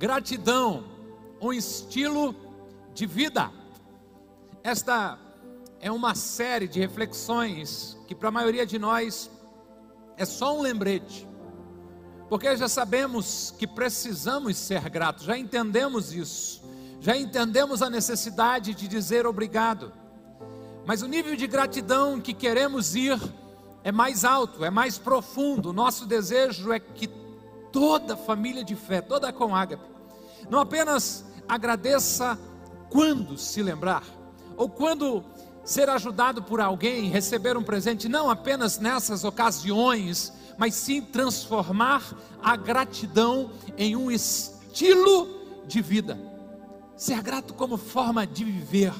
Gratidão, um estilo de vida. Esta é uma série de reflexões que, para a maioria de nós, é só um lembrete, porque já sabemos que precisamos ser gratos, já entendemos isso, já entendemos a necessidade de dizer obrigado, mas o nível de gratidão que queremos ir é mais alto, é mais profundo. Nosso desejo é que toda família de fé, toda a Comágape, não apenas agradeça quando se lembrar, ou quando ser ajudado por alguém, receber um presente, não apenas nessas ocasiões, mas sim transformar a gratidão em um estilo de vida. Ser grato como forma de viver.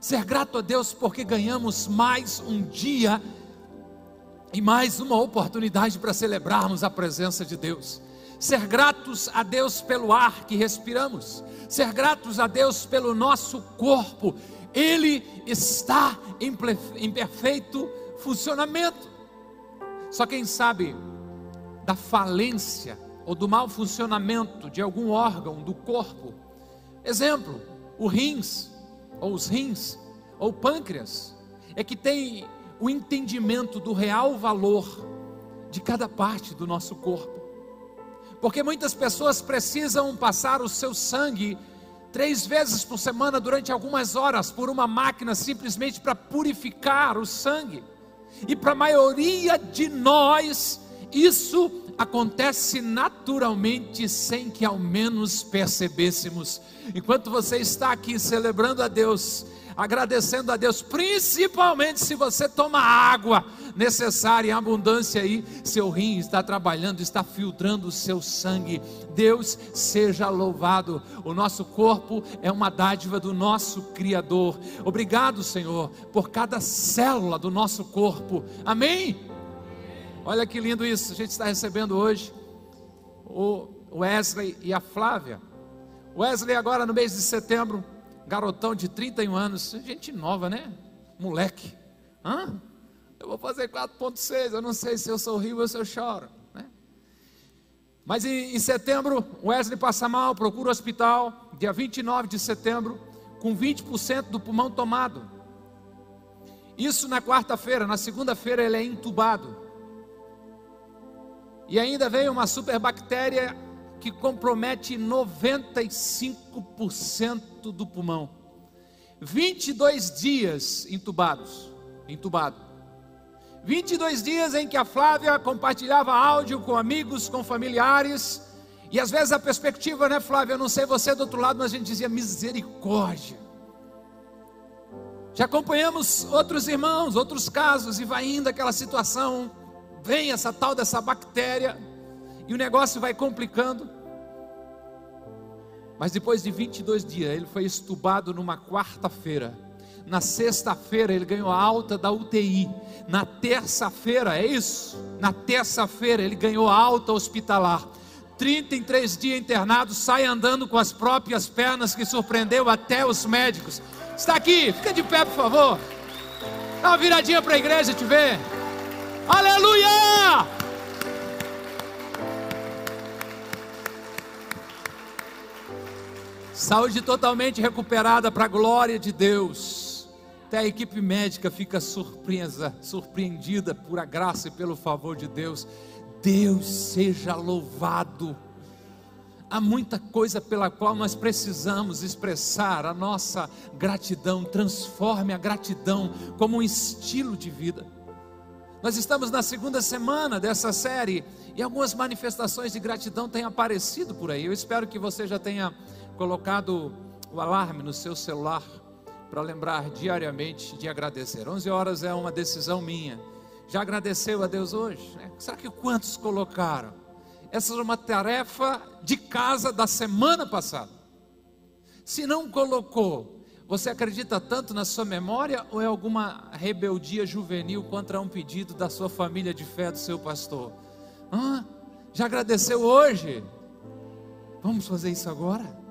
Ser grato a Deus porque ganhamos mais um dia e mais uma oportunidade para celebrarmos a presença de Deus. Ser gratos a Deus pelo ar que respiramos, ser gratos a Deus pelo nosso corpo, ele está em, perfeito funcionamento. Só quem sabe da falência ou do mau funcionamento de algum órgão do corpo, exemplo, o rins, ou os rins, ou o pâncreas, é que tem o entendimento do real valor de cada parte do nosso corpo. Porque muitas pessoas precisam passar o seu sangue três vezes por semana durante algumas horas por uma máquina simplesmente para purificar o sangue. E para a maioria de nós, isso acontece naturalmente sem que ao menos percebêssemos. Enquanto você está aqui celebrando a Deus, agradecendo a Deus, principalmente se você toma água necessária em abundância aí, seu rim está trabalhando, está filtrando o seu sangue. Deus seja louvado. O nosso corpo é uma dádiva do nosso Criador. Obrigado, Senhor, por cada célula do nosso corpo. Amém? Olha que lindo isso. A gente está recebendo hoje o Wesley e a Flávia. Wesley agora no mês de setembro garotão de 31 anos, gente nova, né? Moleque. Hã? Eu vou fazer 4.6, eu não sei se eu sorrio ou se eu choro. Né? Mas em, em setembro, Wesley passa mal, procura o hospital, dia 29 de setembro, com 20% do pulmão tomado. Isso na quarta-feira, na segunda-feira ele é entubado. E ainda veio uma superbactéria que compromete 95% do pulmão. 22 dias entubados, entubado. 22 dias em que a Flávia compartilhava áudio com amigos, com familiares, e às vezes a perspectiva, né, Flávia? Eu não sei você do outro lado, mas a gente dizia misericórdia. Já acompanhamos outros irmãos, outros casos, e vai indo aquela situação, vem essa tal dessa bactéria, e o negócio vai complicando. Mas depois de 22 dias, ele foi estubado numa quarta-feira. Na sexta-feira, ele ganhou a alta da UTI. Na terça-feira, é isso? Na terça-feira, ele ganhou a alta hospitalar. 33 dias internado, sai andando com as próprias pernas, que surpreendeu até os médicos. Está aqui, fica de pé, por favor. Dá uma viradinha para a igreja te ver. Aleluia! Saúde totalmente recuperada para a glória de Deus. Até a equipe médica fica surpresa, surpreendida por a graça e pelo favor de Deus. Deus seja louvado. Há muita coisa pela qual nós precisamos expressar a nossa gratidão. Transforme a gratidão como um estilo de vida. Nós estamos na segunda semana dessa série e algumas manifestações de gratidão têm aparecido por aí. Eu espero que você já tenha colocado o alarme no seu celular para lembrar diariamente de agradecer. 11 horas é uma decisão minha. Já agradeceu a Deus hoje? Né? Será que quantos colocaram? Essa é uma tarefa de casa da semana passada. Se não colocou, você acredita tanto na sua memória ou é alguma rebeldia juvenil contra um pedido da sua família de fé, do seu pastor? Hã? Já agradeceu hoje? Vamos fazer isso agora?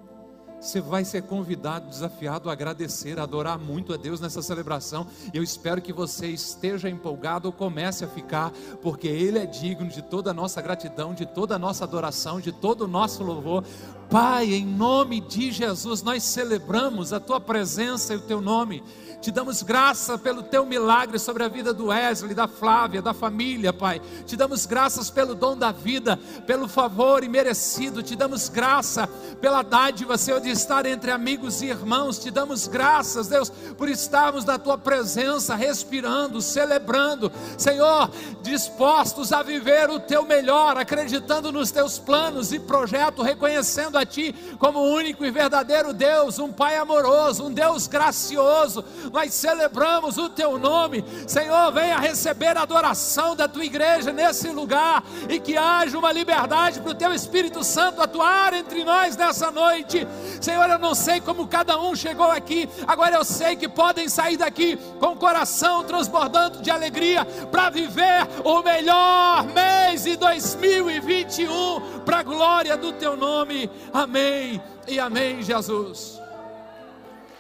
Você vai ser convidado, desafiado a agradecer, a adorar muito a Deus nessa celebração. Eu espero que você esteja empolgado ou comece a ficar, porque Ele é digno de toda a nossa gratidão, de toda a nossa adoração, de todo o nosso louvor. Pai, em nome de Jesus, nós celebramos a tua presença e o teu nome. Te damos graça pelo teu milagre sobre a vida do Wesley, da Flávia, da família, Pai. Te damos graças pelo dom da vida, pelo favor imerecido. Te damos graça pela dádiva, Senhor, de estar entre amigos e irmãos. Te damos graças, Deus, por estarmos na tua presença, respirando, celebrando, Senhor, dispostos a viver o teu melhor, acreditando nos teus planos e projetos, reconhecendo a Ti como único e verdadeiro Deus, um Pai amoroso, um Deus gracioso nós celebramos o teu nome. Senhor, venha receber a adoração da tua igreja nesse lugar e que haja uma liberdade para o teu Espírito Santo atuar entre nós nessa noite. Senhor, eu não sei como cada um chegou aqui, agora eu sei que podem sair daqui com o coração transbordando de alegria para viver o melhor mês de 2021 para a glória do teu nome. Amém e amém, Jesus.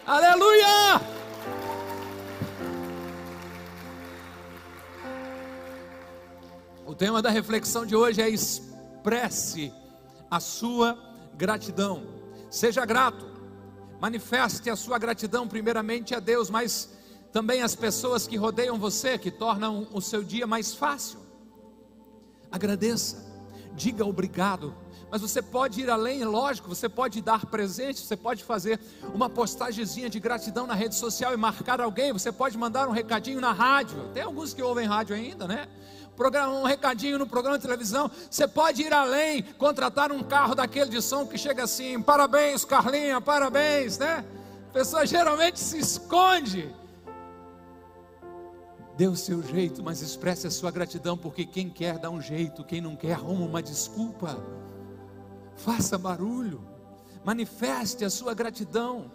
Aleluia! O tema da reflexão de hoje é expresse a sua gratidão. Seja grato. Manifeste a sua gratidão primeiramente a Deus, mas também às pessoas que rodeiam você, que tornam o seu dia mais fácil. Agradeça. Diga obrigado mas você pode ir além, é lógico, você pode dar presente, você pode fazer uma postagemzinha de gratidão na rede social e marcar alguém, você pode mandar um recadinho na rádio. Tem alguns que ouvem rádio ainda, né? Programa, um recadinho no programa de televisão. Você pode ir além, contratar um carro daquele de som que chega assim: parabéns, Carlinha, parabéns, né? A pessoa geralmente se esconde. Dê o seu jeito, mas expresse a sua gratidão, porque quem quer dá um jeito, quem não quer arruma uma desculpa. Faça barulho, manifeste a sua gratidão.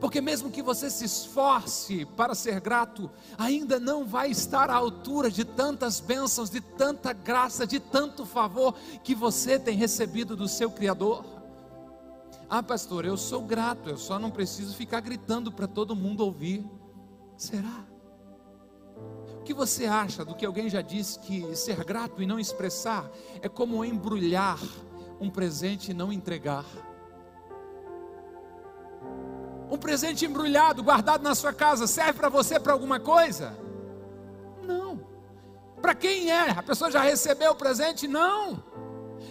Porque mesmo que você se esforce para ser grato, ainda não vai estar à altura de tantas bênçãos, de tanta graça, de tanto favor que você tem recebido do seu Criador. Ah, pastor, eu sou grato, eu só não preciso ficar gritando para todo mundo ouvir. Será? O que você acha do que alguém já disse que ser grato e não expressar é como embrulhar um presente e não entregar? Um presente embrulhado, guardado na sua casa, serve para você para alguma coisa? Não. Para quem é? A pessoa já recebeu o presente? Não.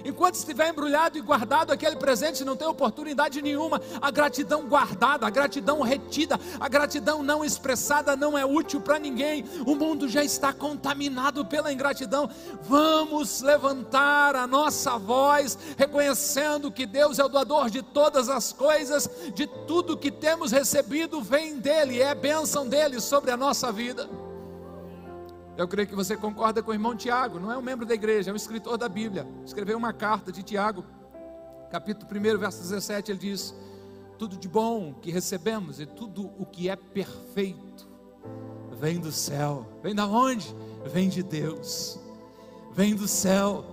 Enquanto estiver embrulhado e guardado aquele presente, não tem oportunidade nenhuma. A gratidão guardada, a gratidão retida, a gratidão não expressada não é útil para ninguém. O mundo já está contaminado pela ingratidão. Vamos levantar a nossa voz, reconhecendo que Deus é o doador de todas as coisas, de tudo que temos recebido vem dele, é bênção dele sobre a nossa vida. Eu creio que você concorda com o irmão Tiago, não é um membro da igreja, é um escritor da Bíblia. Escreveu uma carta de Tiago, capítulo 1, verso 17, ele diz: Tudo de bom que recebemos e tudo o que é perfeito vem do céu. Vem da onde? Vem de Deus. Vem do céu.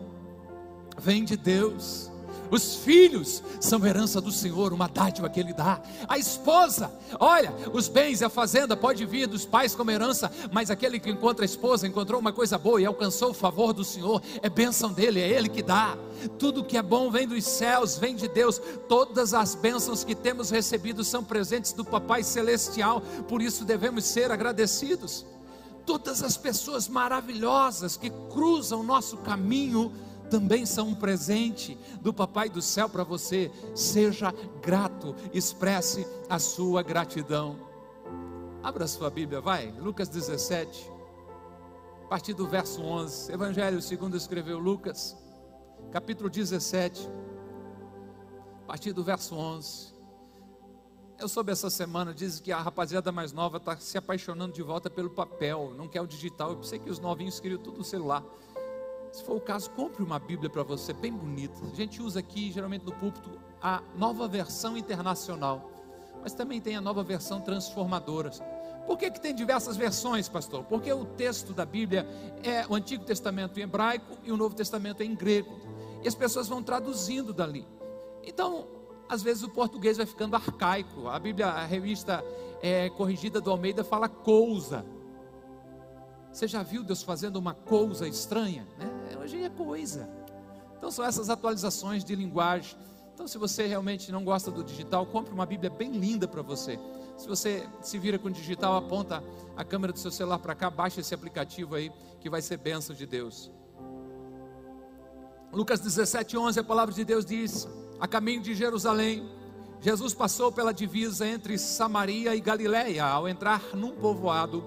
Vem de Deus. Os filhos são herança do Senhor, uma dádiva que Ele dá. A esposa, olha, os bens e a fazenda pode vir dos pais como herança, mas aquele que encontra a esposa encontrou uma coisa boa e alcançou o favor do Senhor, é bênção dele, é Ele que dá. Tudo que é bom vem dos céus, vem de Deus. Todas as bênçãos que temos recebido são presentes do Papai Celestial, por isso devemos ser agradecidos. Todas as pessoas maravilhosas que cruzam o nosso caminho, também são um presente do Papai do céu para você. Seja grato, expresse a sua gratidão. Abra sua Bíblia, vai, Lucas 17, a partir do verso 11. Evangelho segundo escreveu Lucas, capítulo 17, a partir do verso 11. Eu soube essa semana, diz que a rapaziada mais nova está se apaixonando de volta pelo papel, não quer o digital. Eu pensei que os novinhos queriam tudo no celular. Se for o caso, compre uma Bíblia para você, bem bonita. A gente usa aqui, geralmente no púlpito, a nova versão internacional, mas também tem a nova versão transformadora. Por que, que tem diversas versões, pastor? Porque o texto da Bíblia é o Antigo Testamento em hebraico e o Novo Testamento em grego. E as pessoas vão traduzindo dali. Então, às vezes o português vai ficando arcaico. A Bíblia, a revista é, corrigida do Almeida fala coisa. Você já viu Deus fazendo uma coisa estranha? Né? Hoje é coisa. Então são essas atualizações de linguagem Então, se você realmente não gosta do digital, compre uma Bíblia bem linda para você. Se você se vira com o digital, aponta a câmera do seu celular para cá, baixa esse aplicativo aí, que vai ser bênção de Deus. Lucas 17, 11, a palavra de Deus diz: A caminho de Jerusalém, Jesus passou pela divisa entre Samaria e Galiléia. Ao entrar num povoado,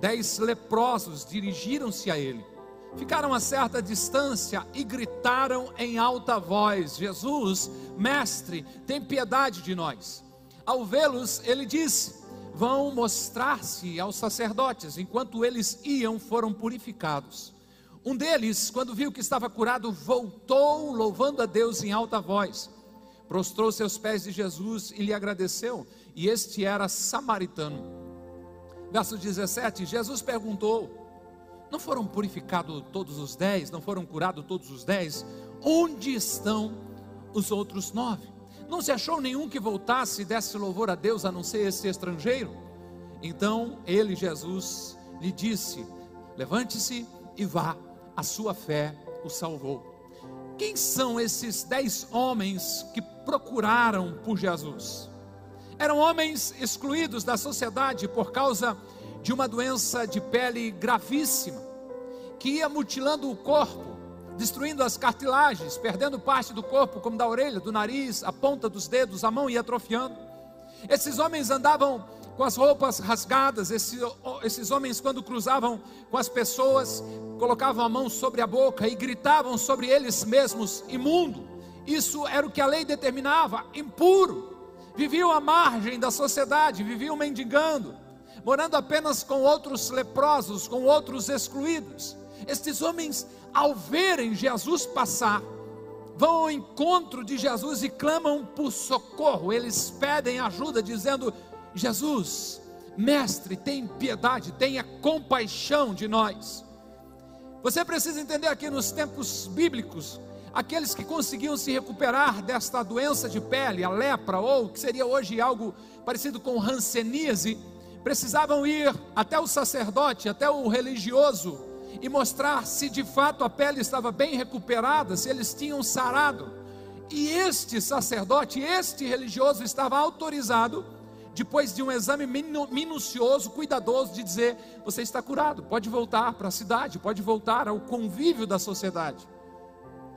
dez leprosos dirigiram-se a ele. Ficaram a certa distância e gritaram em alta voz: Jesus, mestre, tem piedade de nós. Ao vê-los, ele disse: Vão mostrar-se aos sacerdotes. Enquanto eles iam, foram purificados. Um deles, quando viu que estava curado, voltou louvando a Deus em alta voz. Prostrou-se aos pés de Jesus e lhe agradeceu, e este era samaritano. Verso 17: Jesus perguntou: Não foram purificados todos os dez? Não foram curados todos os dez? Onde estão os outros nove? Não se achou nenhum que voltasse e desse louvor a Deus, a não ser esse estrangeiro? Então ele, Jesus, lhe disse: Levante-se e vá, a sua fé o salvou. Quem são esses dez homens que procuraram por Jesus? Eram homens excluídos da sociedade por causa de uma doença de pele gravíssima, que ia mutilando o corpo destruindo as cartilagens, perdendo parte do corpo, como da orelha, do nariz, a ponta dos dedos, a mão ia atrofiando. Esses homens andavam com as roupas rasgadas, esses, esses homens, quando cruzavam com as pessoas, colocavam a mão sobre a boca e gritavam sobre eles mesmos: imundo. Isso era o que a lei determinava, impuro. Viviam à margem da sociedade, viviam mendigando, morando apenas com outros leprosos, com outros excluídos. Estes homens ao verem Jesus passar, vão ao encontro de Jesus e clamam por socorro. Eles pedem ajuda, dizendo: Jesus, mestre, tem piedade, tenha compaixão de nós. Você precisa entender aqui nos tempos bíblicos, aqueles que conseguiam se recuperar desta doença de pele, a lepra, ou que seria hoje algo parecido com hanseníase, precisavam ir até o sacerdote, até o religioso, e mostrar se de fato a pele estava bem recuperada, se eles tinham sarado. E este sacerdote, este religioso, estava autorizado, depois de um exame minucioso, cuidadoso, de dizer: você está curado, pode voltar para a cidade, pode voltar ao convívio da sociedade.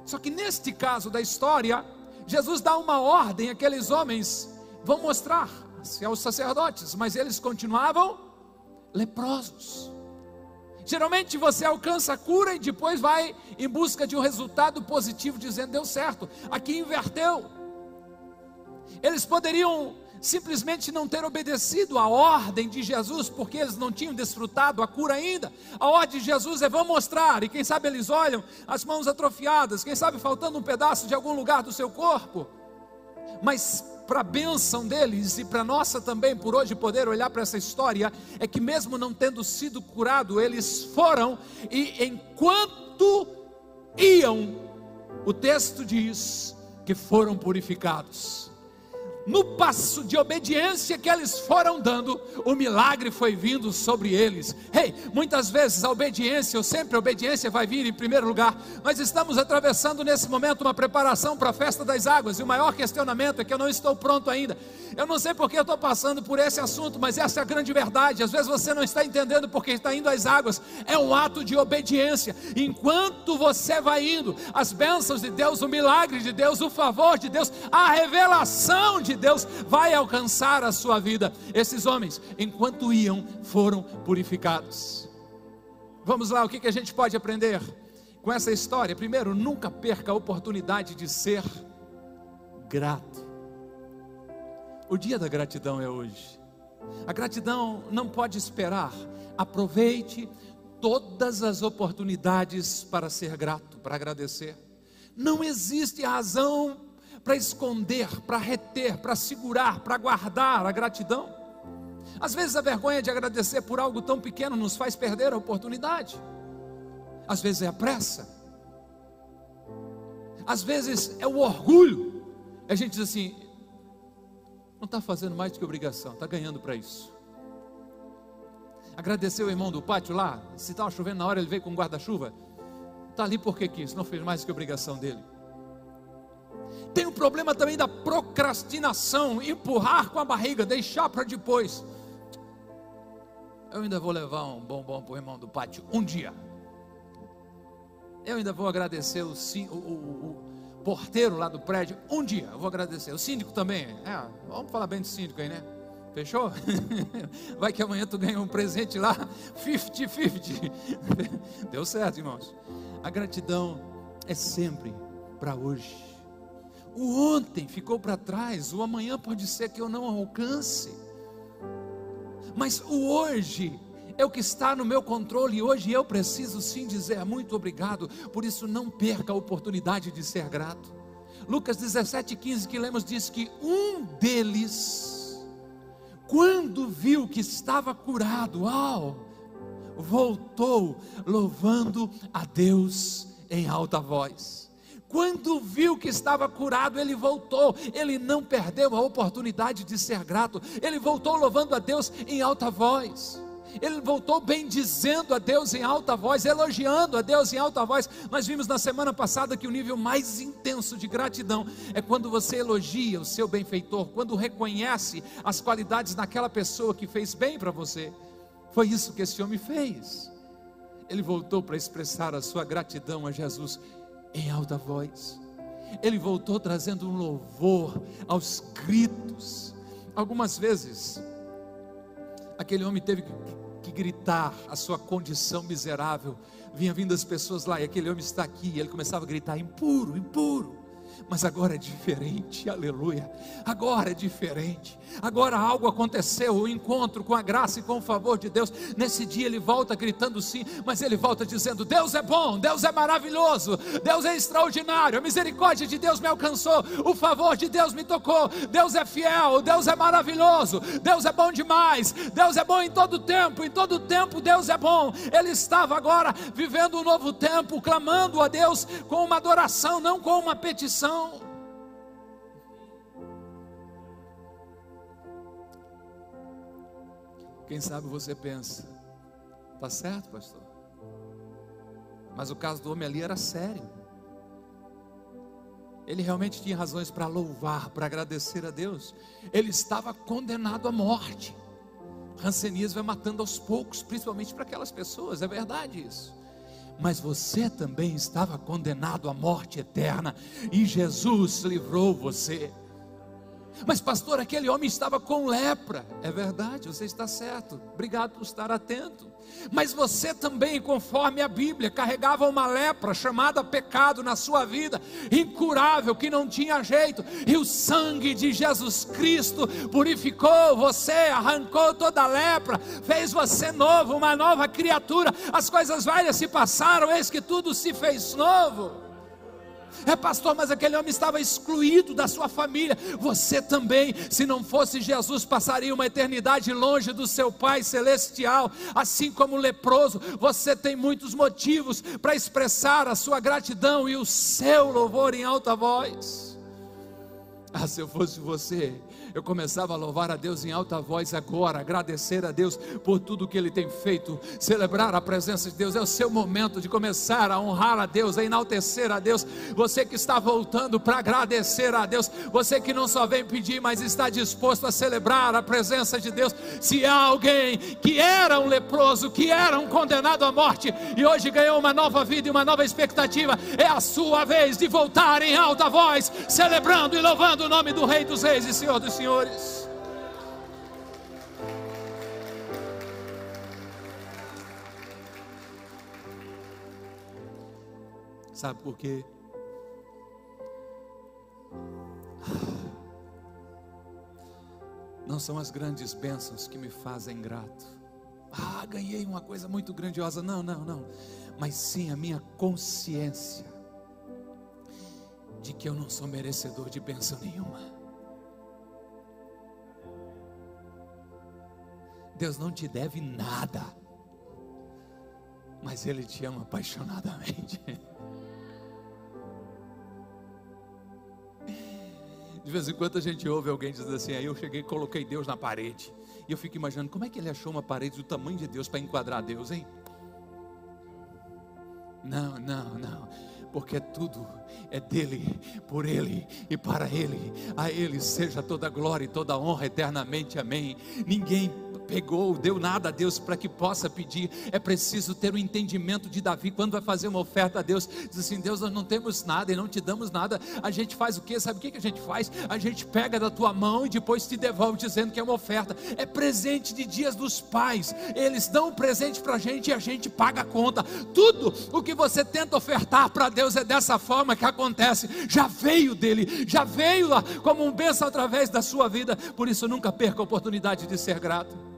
Só que neste caso da história, Jesus dá uma ordem àqueles homens, vão mostrar-se aos sacerdotes, mas eles continuavam leprosos. Geralmente você alcança a cura e depois vai em busca de um resultado positivo, dizendo deu certo. Aqui inverteu. Eles poderiam simplesmente não ter obedecido a ordem de Jesus, porque eles não tinham desfrutado a cura ainda. A ordem de Jesus é: vão mostrar, e quem sabe eles olham as mãos atrofiadas, quem sabe faltando um pedaço de algum lugar do seu corpo. Mas para a bênção deles e para nossa também, por hoje poder olhar para essa história, é que mesmo não tendo sido curado, eles foram e enquanto iam, o texto diz que foram purificados no passo de obediência que eles foram dando, o milagre foi vindo sobre eles. Hey, muitas vezes a obediência, ou sempre a obediência vai vir em primeiro lugar. Nós estamos atravessando nesse momento uma preparação para a festa das águas, e o maior questionamento é que eu não estou pronto ainda. Eu não sei porque eu estou passando por esse assunto, mas essa é a grande verdade. Às vezes você não está entendendo porque está indo às águas. É um ato de obediência. Enquanto você vai indo, as bênçãos de Deus, o milagre de Deus, o favor de Deus, a revelação de Deus vai alcançar a sua vida. Esses homens, enquanto iam, foram purificados. Vamos lá, o que, que a gente pode aprender com essa história? Primeiro, nunca perca a oportunidade de ser grato. O dia da gratidão é hoje. A gratidão não pode esperar. Aproveite todas as oportunidades para ser grato, para agradecer. Não existe razão para esconder, para reter, para segurar, para guardar a gratidão. Às vezes a vergonha de agradecer por algo tão pequeno nos faz perder a oportunidade. Às vezes é a pressa. Às vezes é o orgulho. A gente diz assim: não está fazendo mais do que obrigação, está ganhando para isso. Agradeceu o irmão do pátio lá, se estava chovendo na hora, ele veio com guarda-chuva. Está ali porque quis, não fez mais do que obrigação dele. Tem o problema também da procrastinação, empurrar com a barriga, deixar para depois. Eu ainda vou levar um bombom para o irmão do pátio um dia. Eu ainda vou agradecer o, o, o, o porteiro lá do prédio um dia. Eu vou agradecer. O síndico também. É, vamos falar bem do síndico aí, né? Fechou? Vai que amanhã tu ganha um presente lá, 50-50. Deu certo, irmãos. A gratidão é sempre para hoje. O ontem ficou para trás, o amanhã pode ser que eu não alcance. Mas o hoje é o que está no meu controle e hoje eu preciso sim dizer muito obrigado. Por isso não perca a oportunidade de ser grato. Lucas 17:15 que lemos diz que um deles quando viu que estava curado, ao voltou louvando a Deus em alta voz. Quando viu que estava curado, ele voltou, ele não perdeu a oportunidade de ser grato, ele voltou louvando a Deus em alta voz. Ele voltou bem dizendo a Deus em alta voz, elogiando a Deus em alta voz. Nós vimos na semana passada que o nível mais intenso de gratidão é quando você elogia o seu benfeitor, quando reconhece as qualidades daquela pessoa que fez bem para você. Foi isso que esse homem fez. Ele voltou para expressar a sua gratidão a Jesus em alta voz. Ele voltou trazendo um louvor aos gritos. Algumas vezes, aquele homem teve que que gritar a sua condição miserável. Vinha vindo as pessoas lá e aquele homem está aqui. E ele começava a gritar: impuro, impuro mas agora é diferente, aleluia. Agora é diferente. Agora algo aconteceu, o encontro com a graça e com o favor de Deus. Nesse dia ele volta gritando sim, mas ele volta dizendo: Deus é bom, Deus é maravilhoso, Deus é extraordinário. A misericórdia de Deus me alcançou, o favor de Deus me tocou. Deus é fiel, Deus é maravilhoso, Deus é bom demais. Deus é bom em todo tempo, em todo tempo Deus é bom. Ele estava agora vivendo um novo tempo, clamando a Deus com uma adoração, não com uma petição coração. Quem sabe você pensa, tá certo, pastor? Mas o caso do homem ali era sério. Ele realmente tinha razões para louvar, para agradecer a Deus. Ele estava condenado à morte. Rancianismo vai matando aos poucos, principalmente para aquelas pessoas, é verdade isso mas você também estava condenado à morte eterna, e Jesus livrou você. Mas, pastor, aquele homem estava com lepra. É verdade, você está certo. Obrigado por estar atento. Mas você também, conforme a Bíblia, carregava uma lepra chamada pecado na sua vida, incurável, que não tinha jeito, e o sangue de Jesus Cristo purificou você, arrancou toda a lepra, fez você novo, uma nova criatura. As coisas velhas se passaram, eis que tudo se fez novo. É pastor, mas aquele homem estava excluído da sua família. Você também, se não fosse Jesus, passaria uma eternidade longe do seu Pai celestial, assim como o leproso. Você tem muitos motivos para expressar a sua gratidão e o seu louvor em alta voz. Ah, se eu fosse você, eu começava a louvar a Deus em alta voz agora, agradecer a Deus por tudo que Ele tem feito, celebrar a presença de Deus. É o seu momento de começar a honrar a Deus, a enaltecer a Deus. Você que está voltando para agradecer a Deus, você que não só vem pedir, mas está disposto a celebrar a presença de Deus. Se há alguém que era um leproso, que era um condenado à morte e hoje ganhou uma nova vida e uma nova expectativa, é a sua vez de voltar em alta voz, celebrando e louvando o nome do Rei dos Reis e Senhor dos senhores. Sabe por quê? Não são as grandes bênçãos que me fazem grato. Ah, ganhei uma coisa muito grandiosa. Não, não, não. Mas sim a minha consciência de que eu não sou merecedor de bênção nenhuma. Deus não te deve nada, mas Ele te ama apaixonadamente. De vez em quando a gente ouve alguém dizer assim: aí eu cheguei e coloquei Deus na parede. E eu fico imaginando como é que ele achou uma parede do tamanho de Deus para enquadrar Deus, hein? Não, não, não. porque tudo é dele, por ele e para ele. A ele seja toda glória e toda honra eternamente. Amém. Ninguém pegou, deu nada a Deus para que possa pedir. É preciso ter o um entendimento de Davi quando vai fazer uma oferta a Deus. Diz assim: Deus, nós não temos nada e não te damos nada. A gente faz o que? Sabe o que a gente faz? A gente pega da tua mão e depois te devolve dizendo que é uma oferta. É presente de dias dos pais. Eles dão um presente para a gente e a gente paga a conta. Tudo o que você tenta ofertar para Deus é dessa forma que acontece. Já veio dele, já veio lá como um bênção através da sua vida. Por isso nunca perca a oportunidade de ser grato.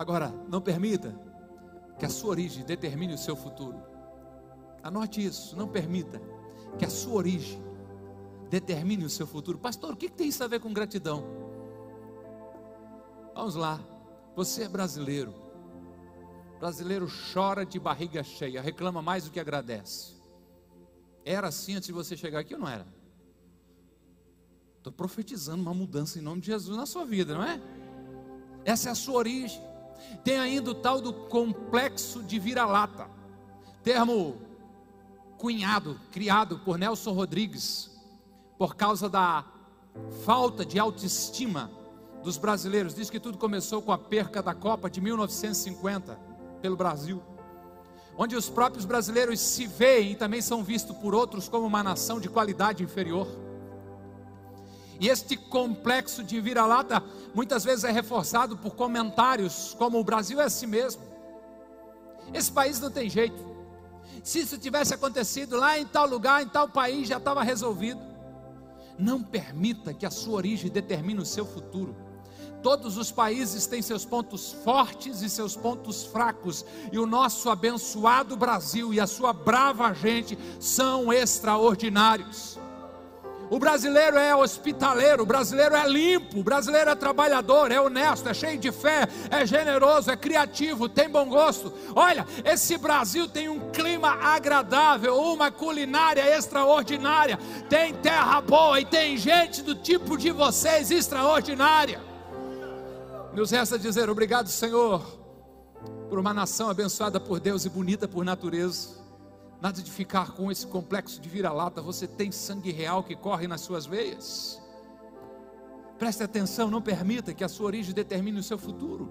Agora, não permita que a sua origem determine o seu futuro. Anote isso, não permita que a sua origem determine o seu futuro. Pastor, o que tem isso a ver com gratidão? Vamos lá, você é brasileiro. Brasileiro chora de barriga cheia, reclama mais do que agradece. Era assim antes de você chegar aqui ou não era? Estou profetizando uma mudança em nome de Jesus na sua vida, não é? Essa é a sua origem. Tem ainda o tal do complexo de vira-lata, termo cunhado, criado por Nelson Rodrigues, por causa da falta de autoestima dos brasileiros. Diz que tudo começou com a perca da Copa de 1950 pelo Brasil, onde os próprios brasileiros se veem e também são vistos por outros como uma nação de qualidade inferior. E este complexo de vira-lata muitas vezes é reforçado por comentários como o Brasil é assim mesmo. Esse país não tem jeito. Se isso tivesse acontecido lá em tal lugar, em tal país, já estava resolvido. Não permita que a sua origem determine o seu futuro. Todos os países têm seus pontos fortes e seus pontos fracos, e o nosso abençoado Brasil e a sua brava gente são extraordinários. O brasileiro é hospitaleiro, o brasileiro é limpo, o brasileiro é trabalhador, é honesto, é cheio de fé, é generoso, é criativo, tem bom gosto. Olha, esse Brasil tem um clima agradável, uma culinária extraordinária, tem terra boa e tem gente do tipo de vocês extraordinária. Nos resta dizer obrigado, Senhor, por uma nação abençoada por Deus e bonita por natureza. Nada de ficar com esse complexo de vira-lata. Você tem sangue real que corre nas suas veias. Preste atenção, não permita que a sua origem determine o seu futuro.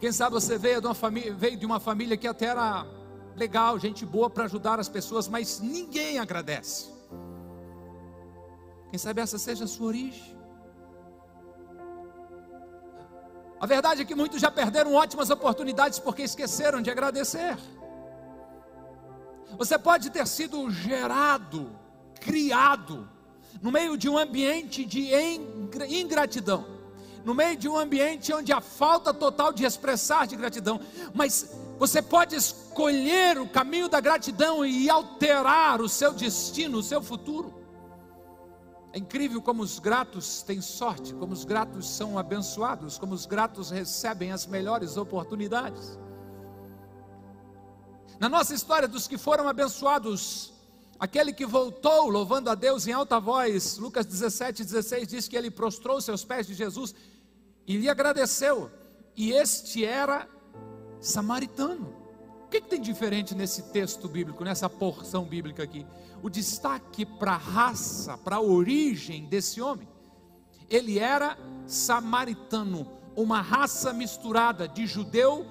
Quem sabe você veio de uma família, veio de uma família que até era legal, gente boa para ajudar as pessoas, mas ninguém agradece. Quem sabe essa seja a sua origem. A verdade é que muitos já perderam ótimas oportunidades porque esqueceram de agradecer. Você pode ter sido gerado, criado, no meio de um ambiente de ingratidão, no meio de um ambiente onde há falta total de expressar de gratidão, mas você pode escolher o caminho da gratidão e alterar o seu destino, o seu futuro. É incrível como os gratos têm sorte, como os gratos são abençoados, como os gratos recebem as melhores oportunidades. Na nossa história dos que foram abençoados, aquele que voltou louvando a Deus em alta voz, Lucas 17, 16 diz que ele prostrou seus pés de Jesus e lhe agradeceu, e este era samaritano. O que, que tem diferente nesse texto bíblico, nessa porção bíblica aqui? O destaque para a raça, para a origem desse homem. Ele era samaritano, uma raça misturada de judeu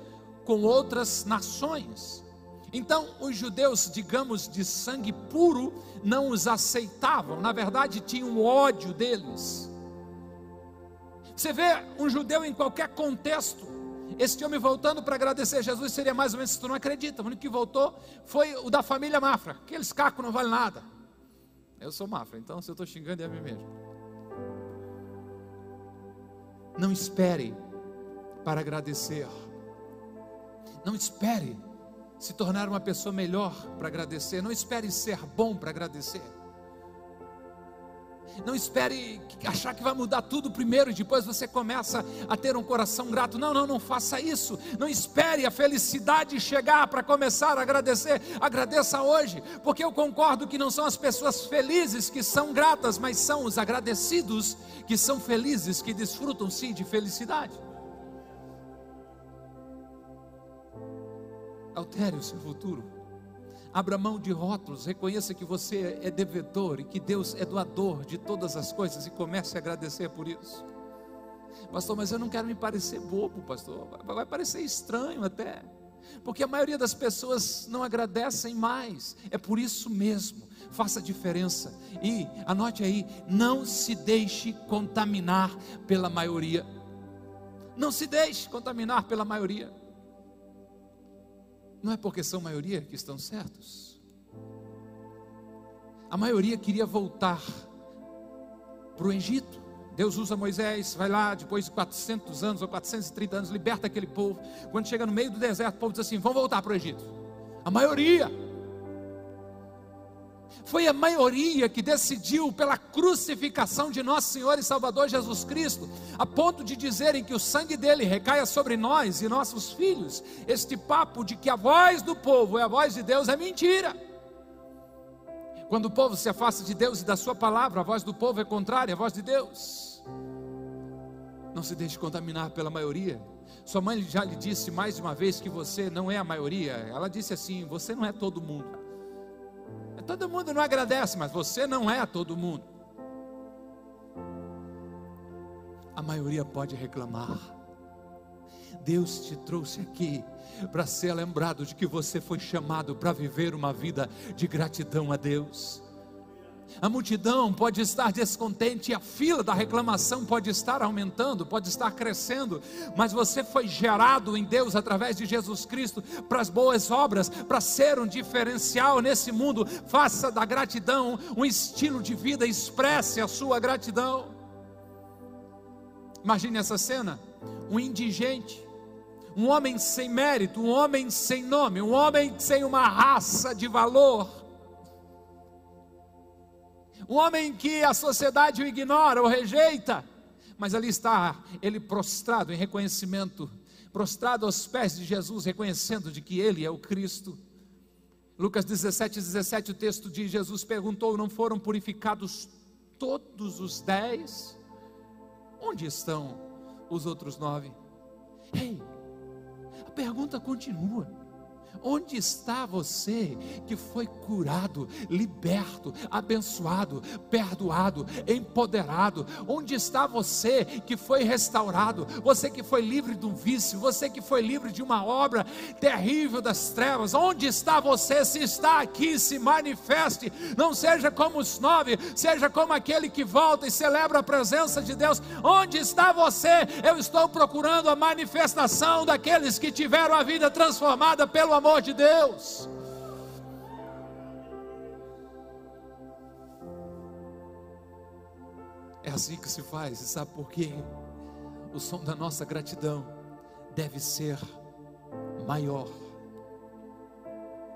com outras nações. Então, os judeus, digamos, de sangue puro, não os aceitavam, na verdade, tinham ódio deles. Você vê um judeu em qualquer contexto, este homem voltando para agradecer a Jesus seria mais ou menos se tu não acredita. O único que voltou foi o da família Mafra. Aqueles cacos não valem nada. Eu sou Mafra, então se eu estou xingando é a mim mesmo. Não espere para agradecer. Não espere se tornar uma pessoa melhor para agradecer. Não espere ser bom para agradecer. Não espere achar que vai mudar tudo primeiro e depois você começa a ter um coração grato. Não, não, não faça isso. Não espere a felicidade chegar para começar a agradecer. Agradeça hoje, porque eu concordo que não são as pessoas felizes que são gratas, mas são os agradecidos que são felizes, que desfrutam sim de felicidade. Altere o seu futuro. Abra mão de rótulos, reconheça que você é devedor e que Deus é doador de todas as coisas e comece a agradecer por isso. Pastor, mas eu não quero me parecer bobo, pastor. Vai parecer estranho até. Porque a maioria das pessoas não agradecem mais. É por isso mesmo. Faça diferença. E anote aí, não se deixe contaminar pela maioria. Não se deixe contaminar pela maioria. Não é porque são maioria que estão certos. A maioria queria voltar para o Egito. Deus usa Moisés, vai lá, depois de 400 anos ou 430 anos, liberta aquele povo. Quando chega no meio do deserto, o povo diz assim: vamos voltar para o Egito. A maioria. Foi a maioria que decidiu pela crucificação de nosso Senhor e Salvador Jesus Cristo, a ponto de dizerem que o sangue dele recaia sobre nós e nossos filhos. Este papo de que a voz do povo é a voz de Deus é mentira. Quando o povo se afasta de Deus e da Sua palavra, a voz do povo é contrária à voz de Deus. Não se deixe contaminar pela maioria. Sua mãe já lhe disse mais de uma vez que você não é a maioria. Ela disse assim: você não é todo mundo. Todo mundo não agradece, mas você não é todo mundo. A maioria pode reclamar. Deus te trouxe aqui para ser lembrado de que você foi chamado para viver uma vida de gratidão a Deus. A multidão pode estar descontente, a fila da reclamação pode estar aumentando, pode estar crescendo, mas você foi gerado em Deus através de Jesus Cristo para as boas obras, para ser um diferencial nesse mundo. Faça da gratidão um estilo de vida, expresse a sua gratidão. Imagine essa cena: um indigente, um homem sem mérito, um homem sem nome, um homem sem uma raça de valor um homem que a sociedade o ignora ou rejeita, mas ali está ele prostrado em reconhecimento, prostrado aos pés de Jesus, reconhecendo de que ele é o Cristo. Lucas 17, 17, o texto diz: Jesus perguntou: Não foram purificados todos os dez? Onde estão os outros nove? Ei, a pergunta continua. Onde está você que foi curado, liberto, abençoado, perdoado, empoderado? Onde está você que foi restaurado? Você que foi livre de um vício, você que foi livre de uma obra terrível das trevas? Onde está você? Se está aqui, se manifeste. Não seja como os nove, seja como aquele que volta e celebra a presença de Deus. Onde está você? Eu estou procurando a manifestação daqueles que tiveram a vida transformada pelo amor de Deus. É assim que se faz, e sabe por quê? O som da nossa gratidão deve ser maior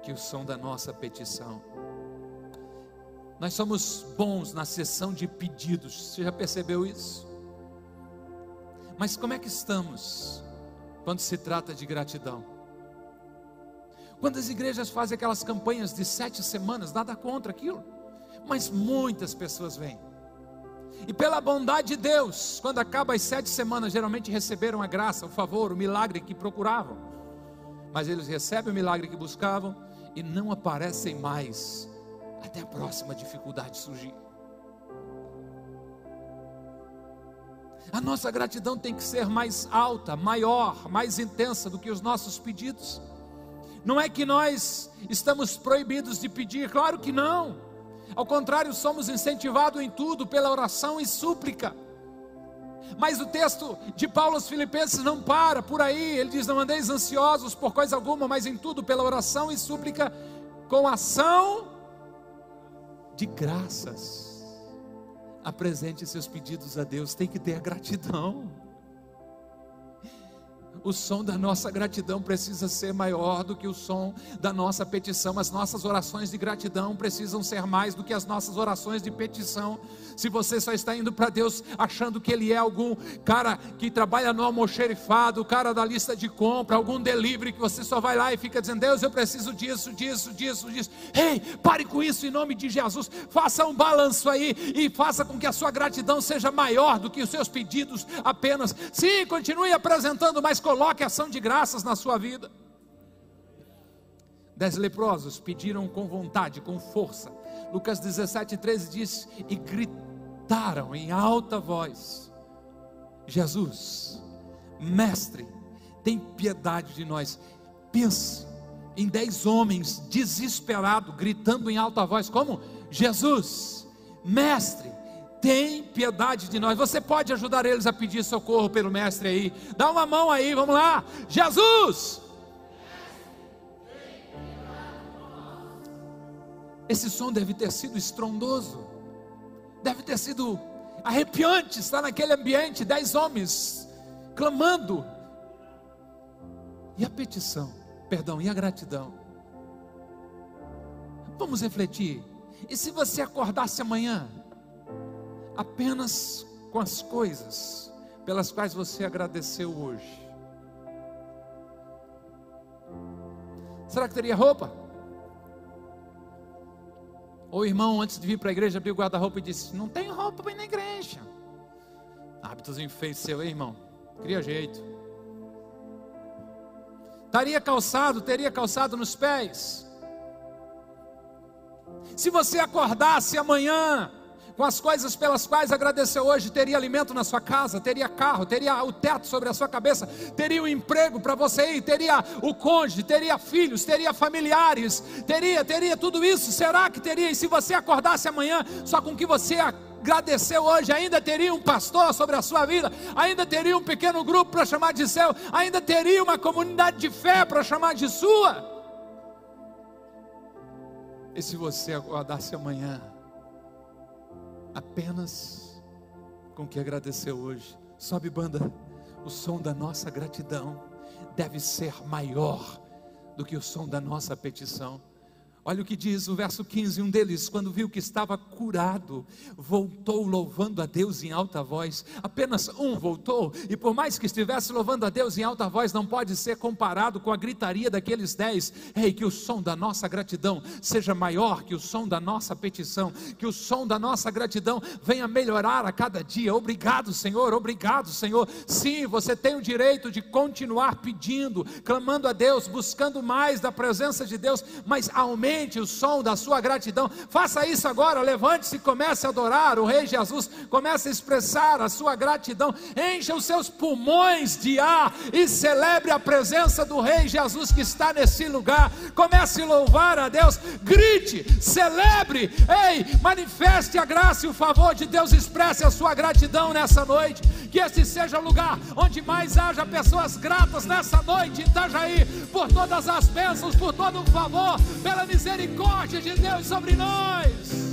que o som da nossa petição. Nós somos bons na sessão de pedidos, você já percebeu isso? Mas como é que estamos quando se trata de gratidão? Quando as igrejas fazem aquelas campanhas de sete semanas, nada contra aquilo, mas muitas pessoas vêm. E pela bondade de Deus, quando acaba as sete semanas, geralmente receberam a graça, o favor, o milagre que procuravam. Mas eles recebem o milagre que buscavam e não aparecem mais até a próxima dificuldade surgir. A nossa gratidão tem que ser mais alta, maior, mais intensa do que os nossos pedidos. Não é que nós estamos proibidos de pedir, claro que não. Ao contrário, somos incentivados em tudo pela oração e súplica. Mas o texto de Paulo aos Filipenses não para por aí. Ele diz: Não andeis ansiosos por coisa alguma, mas em tudo pela oração e súplica, com ação de graças. Apresente seus pedidos a Deus, tem que ter gratidão. O som da nossa gratidão precisa ser maior do que o som da nossa petição. As nossas orações de gratidão precisam ser mais do que as nossas orações de petição. Se você só está indo para Deus achando que Ele é algum cara que trabalha no almoxerifado, o cara da lista de compra, algum delivery que você só vai lá e fica dizendo: Deus, eu preciso disso, disso, disso, disso. Ei, pare com isso em nome de Jesus. Faça um balanço aí e faça com que a sua gratidão seja maior do que os seus pedidos apenas. Sim, continue apresentando, mas coloque ação de graças na sua vida. Dez leprosos pediram com vontade, com força. Lucas 17, 13 diz: E gritaram em alta voz: Jesus, Mestre, tem piedade de nós. Pense em dez homens desesperados, gritando em alta voz: Como? Jesus, Mestre, tem piedade de nós. Você pode ajudar eles a pedir socorro pelo Mestre aí. Dá uma mão aí, vamos lá. Jesus! Esse som deve ter sido estrondoso, deve ter sido arrepiante estar naquele ambiente, dez homens clamando. E a petição, perdão, e a gratidão? Vamos refletir. E se você acordasse amanhã, apenas com as coisas pelas quais você agradeceu hoje? Será que teria roupa? Ou o irmão, antes de vir para a igreja, abriu o guarda-roupa e disse: Não tem roupa para ir na igreja. Hábitos fez seu, hein, irmão? Cria jeito. Estaria calçado, teria calçado nos pés. Se você acordasse amanhã com as coisas pelas quais agradeceu hoje, teria alimento na sua casa, teria carro, teria o teto sobre a sua cabeça, teria o um emprego para você ir, teria o cônjuge, teria filhos, teria familiares, teria, teria tudo isso. Será que teria? E se você acordasse amanhã só com o que você agradeceu hoje, ainda teria um pastor sobre a sua vida, ainda teria um pequeno grupo para chamar de seu, ainda teria uma comunidade de fé para chamar de sua. E se você acordasse amanhã, apenas com o que agradeceu hoje. Sobe banda, o som da nossa gratidão deve ser maior do que o som da nossa petição. Olha o que diz o verso 15: um deles, quando viu que estava curado, voltou louvando a Deus em alta voz. Apenas um voltou, e por mais que estivesse louvando a Deus em alta voz, não pode ser comparado com a gritaria daqueles dez. Ei, que o som da nossa gratidão seja maior que o som da nossa petição, que o som da nossa gratidão venha melhorar a cada dia. Obrigado, Senhor, obrigado, Senhor. Sim, você tem o direito de continuar pedindo, clamando a Deus, buscando mais da presença de Deus, mas aumente o som da sua gratidão. Faça isso agora, levante-se e comece a adorar o Rei Jesus, comece a expressar a sua gratidão, encha os seus pulmões de ar e celebre a presença do Rei Jesus que está nesse lugar. Comece a louvar a Deus, grite, celebre, ei, manifeste a graça e o favor de Deus, expresse a sua gratidão nessa noite. Que este seja o lugar onde mais haja pessoas gratas nessa noite, Itajaí, por todas as bênçãos, por todo o favor, pela misericórdia misericórdia de Deus sobre nós.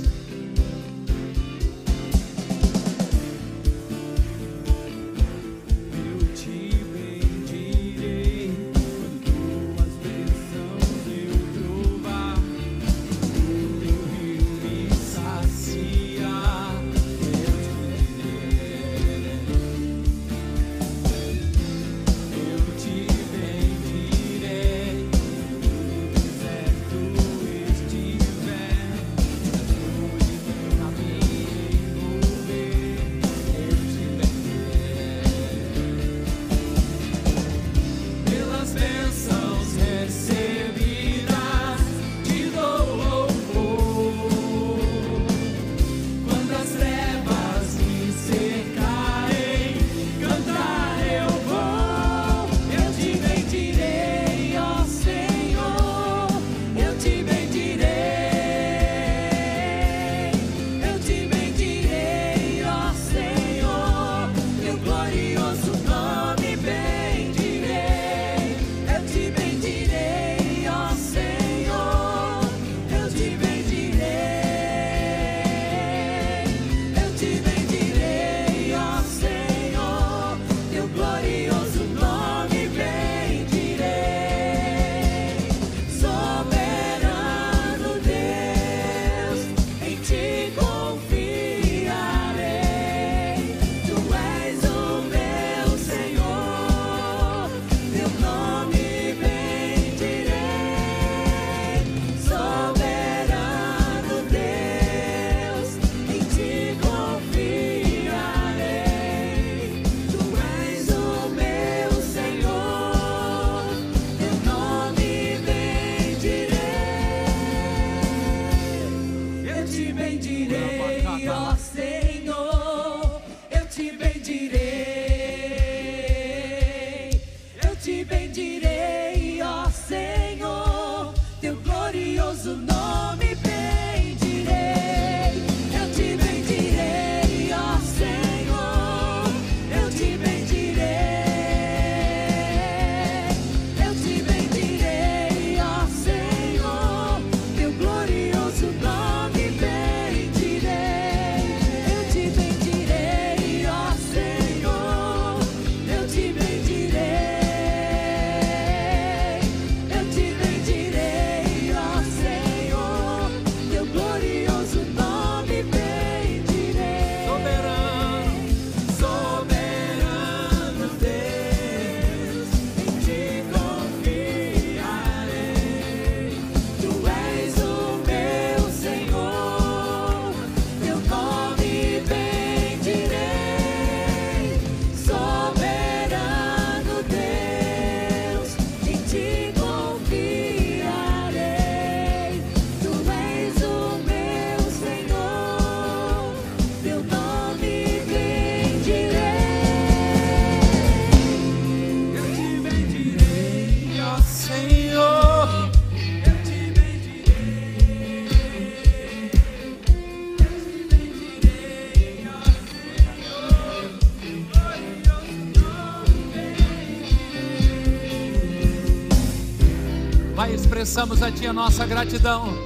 Expressamos a Ti a nossa gratidão.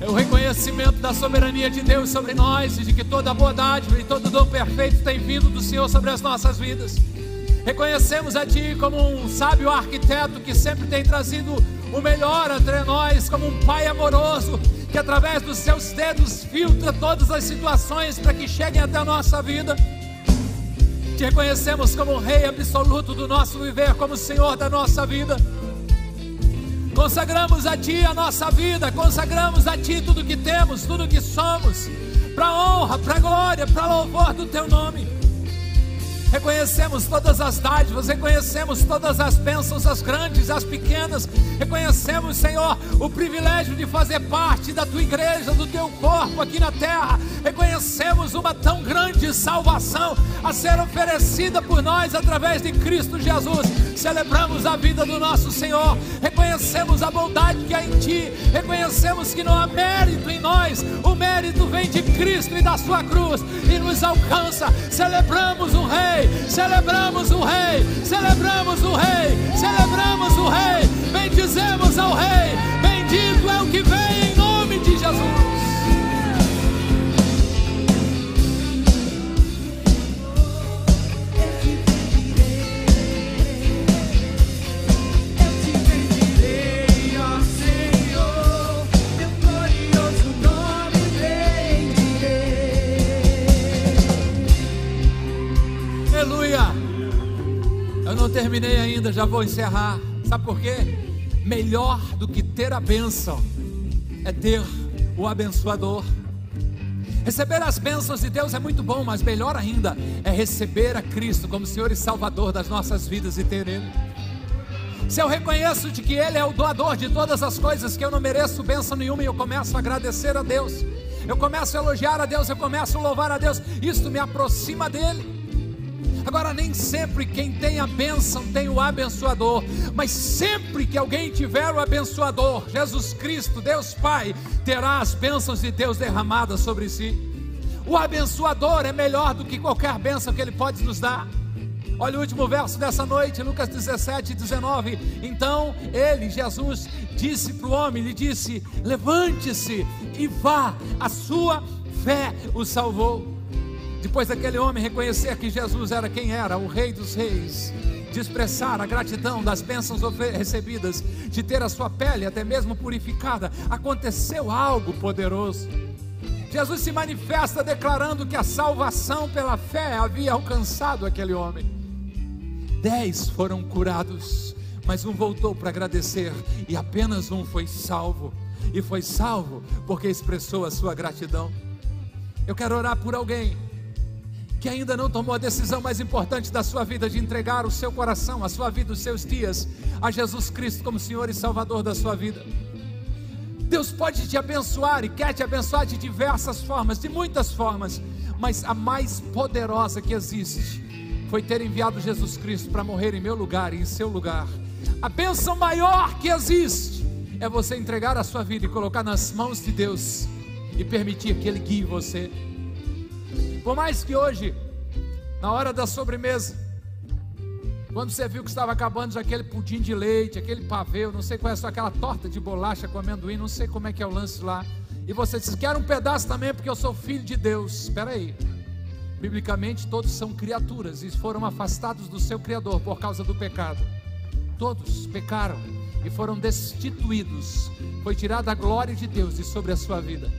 É o reconhecimento da soberania de Deus sobre nós e de que toda bondade e todo dom perfeito tem vindo do Senhor sobre as nossas vidas. Reconhecemos a Ti como um sábio arquiteto que sempre tem trazido o melhor entre nós, como um Pai amoroso que através dos seus dedos filtra todas as situações para que cheguem até a nossa vida. Te reconhecemos como o Rei absoluto do nosso viver, como o Senhor da nossa vida. Consagramos a Ti a nossa vida, consagramos a Ti tudo que temos, tudo que somos, para honra, para glória, para louvor do Teu nome. Reconhecemos todas as dádivas, reconhecemos todas as bênçãos, as grandes, as pequenas. Reconhecemos, Senhor, o privilégio de fazer parte da tua igreja, do teu corpo aqui na terra. Reconhecemos uma tão grande salvação a ser oferecida por nós através de Cristo Jesus. Celebramos a vida do nosso Senhor, reconhecemos a bondade que há em ti, reconhecemos que não há mérito em nós, o mérito vem de Cristo e da sua cruz e nos alcança. Celebramos o Rei. Celebramos o Rei, celebramos o Rei, celebramos o Rei, bendizemos ao Rei, não terminei ainda, já vou encerrar. Sabe por quê? Melhor do que ter a bênção é ter o abençoador. Receber as bênçãos de Deus é muito bom, mas melhor ainda é receber a Cristo como Senhor e Salvador das nossas vidas e ter Ele. Se eu reconheço de que Ele é o doador de todas as coisas, que eu não mereço bênção nenhuma e eu começo a agradecer a Deus, eu começo a elogiar a Deus, eu começo a louvar a Deus, isto me aproxima dEle. Agora, nem sempre quem tem a bênção tem o abençoador, mas sempre que alguém tiver o abençoador, Jesus Cristo, Deus Pai, terá as bênçãos de Deus derramadas sobre si. O abençoador é melhor do que qualquer bênção que ele pode nos dar. Olha o último verso dessa noite, Lucas 17, 19. Então ele, Jesus, disse para o homem: lhe disse, levante-se e vá, a sua fé o salvou. Depois daquele homem reconhecer que Jesus era quem era, o Rei dos Reis, de expressar a gratidão das bênçãos recebidas, de ter a sua pele até mesmo purificada, aconteceu algo poderoso. Jesus se manifesta declarando que a salvação pela fé havia alcançado aquele homem. Dez foram curados, mas um voltou para agradecer, e apenas um foi salvo. E foi salvo porque expressou a sua gratidão. Eu quero orar por alguém que ainda não tomou a decisão mais importante da sua vida de entregar o seu coração, a sua vida, os seus dias a Jesus Cristo como Senhor e Salvador da sua vida. Deus pode te abençoar e quer te abençoar de diversas formas, de muitas formas, mas a mais poderosa que existe foi ter enviado Jesus Cristo para morrer em meu lugar e em seu lugar. A bênção maior que existe é você entregar a sua vida e colocar nas mãos de Deus e permitir que Ele guie você. Por mais que hoje, na hora da sobremesa, quando você viu que estava acabando já aquele pudim de leite, aquele pavê, não sei qual é só aquela torta de bolacha com amendoim, não sei como é que é o lance lá. E você diz: Quero um pedaço também porque eu sou filho de Deus. Espera aí. Biblicamente, todos são criaturas e foram afastados do seu Criador por causa do pecado. Todos pecaram e foram destituídos. Foi tirada a glória de Deus de sobre a sua vida.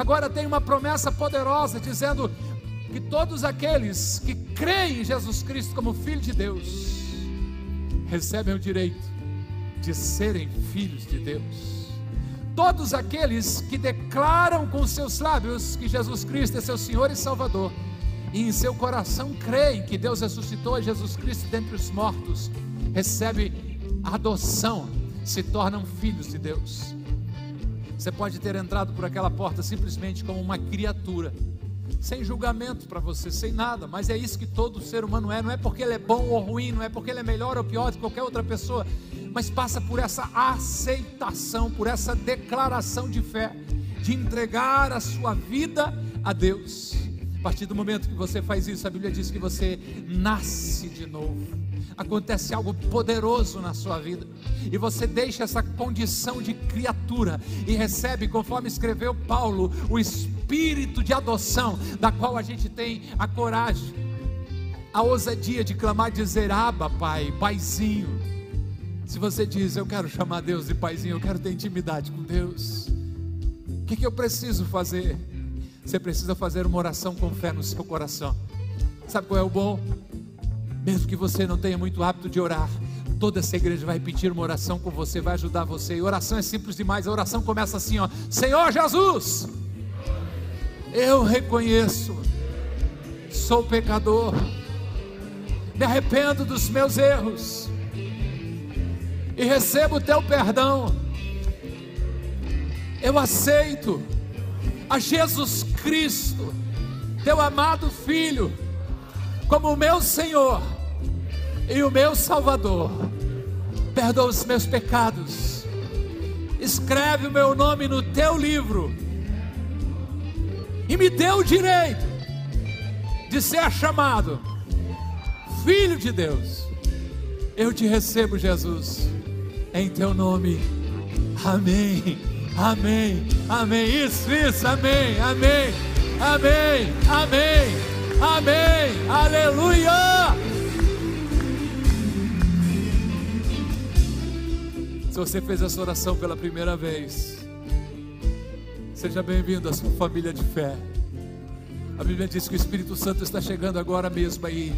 Agora tem uma promessa poderosa dizendo que todos aqueles que creem em Jesus Cristo como Filho de Deus recebem o direito de serem filhos de Deus. Todos aqueles que declaram com seus lábios que Jesus Cristo é seu Senhor e Salvador, e em seu coração creem que Deus ressuscitou Jesus Cristo dentre os mortos, recebem adoção, se tornam filhos de Deus. Você pode ter entrado por aquela porta simplesmente como uma criatura, sem julgamento para você, sem nada, mas é isso que todo ser humano é. Não é porque ele é bom ou ruim, não é porque ele é melhor ou pior do que qualquer outra pessoa, mas passa por essa aceitação, por essa declaração de fé, de entregar a sua vida a Deus. A partir do momento que você faz isso, a Bíblia diz que você nasce de novo. Acontece algo poderoso na sua vida. E você deixa essa condição de criatura e recebe, conforme escreveu Paulo, o espírito de adoção, da qual a gente tem a coragem, a ousadia de clamar dizer: Aba, Pai, Paizinho. Se você diz, eu quero chamar Deus de Paizinho, eu quero ter intimidade com Deus, o que, que eu preciso fazer? Você precisa fazer uma oração com fé no seu coração. Sabe qual é o bom? Mesmo que você não tenha muito hábito de orar, toda essa igreja vai repetir uma oração com você, vai ajudar você. E oração é simples demais. A oração começa assim, ó: Senhor Jesus, eu reconheço, sou pecador, me arrependo dos meus erros e recebo o teu perdão. Eu aceito a Jesus Cristo, teu amado Filho, como o meu Senhor e o meu Salvador. Perdoa os meus pecados, escreve o meu nome no teu livro. E me dê o direito de ser chamado Filho de Deus. Eu te recebo, Jesus, em teu nome. Amém. Amém, amém, isso, isso, amém, amém, amém, amém, amém, aleluia. Se você fez essa oração pela primeira vez, seja bem-vindo à sua família de fé. A Bíblia diz que o Espírito Santo está chegando agora mesmo aí.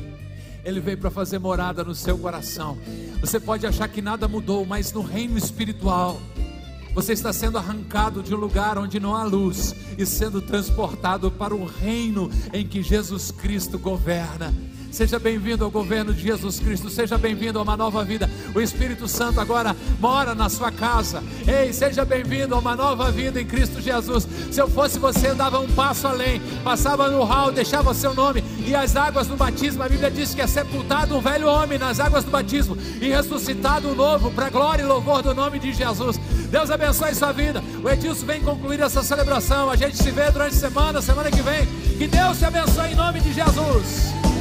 Ele veio para fazer morada no seu coração. Você pode achar que nada mudou, mas no reino espiritual, você está sendo arrancado de um lugar onde não há luz e sendo transportado para o reino em que Jesus Cristo governa. Seja bem-vindo ao governo de Jesus Cristo, seja bem-vindo a uma nova vida. O Espírito Santo agora mora na sua casa. Ei, seja bem-vindo a uma nova vida em Cristo Jesus. Se eu fosse você, dava um passo além, passava no hall, deixava seu nome e as águas do batismo. A Bíblia diz que é sepultado um velho homem nas águas do batismo e ressuscitado um novo, para glória e louvor do nome de Jesus. Deus abençoe sua vida. O Edilson vem concluir essa celebração. A gente se vê durante a semana, semana que vem. Que Deus te abençoe em nome de Jesus.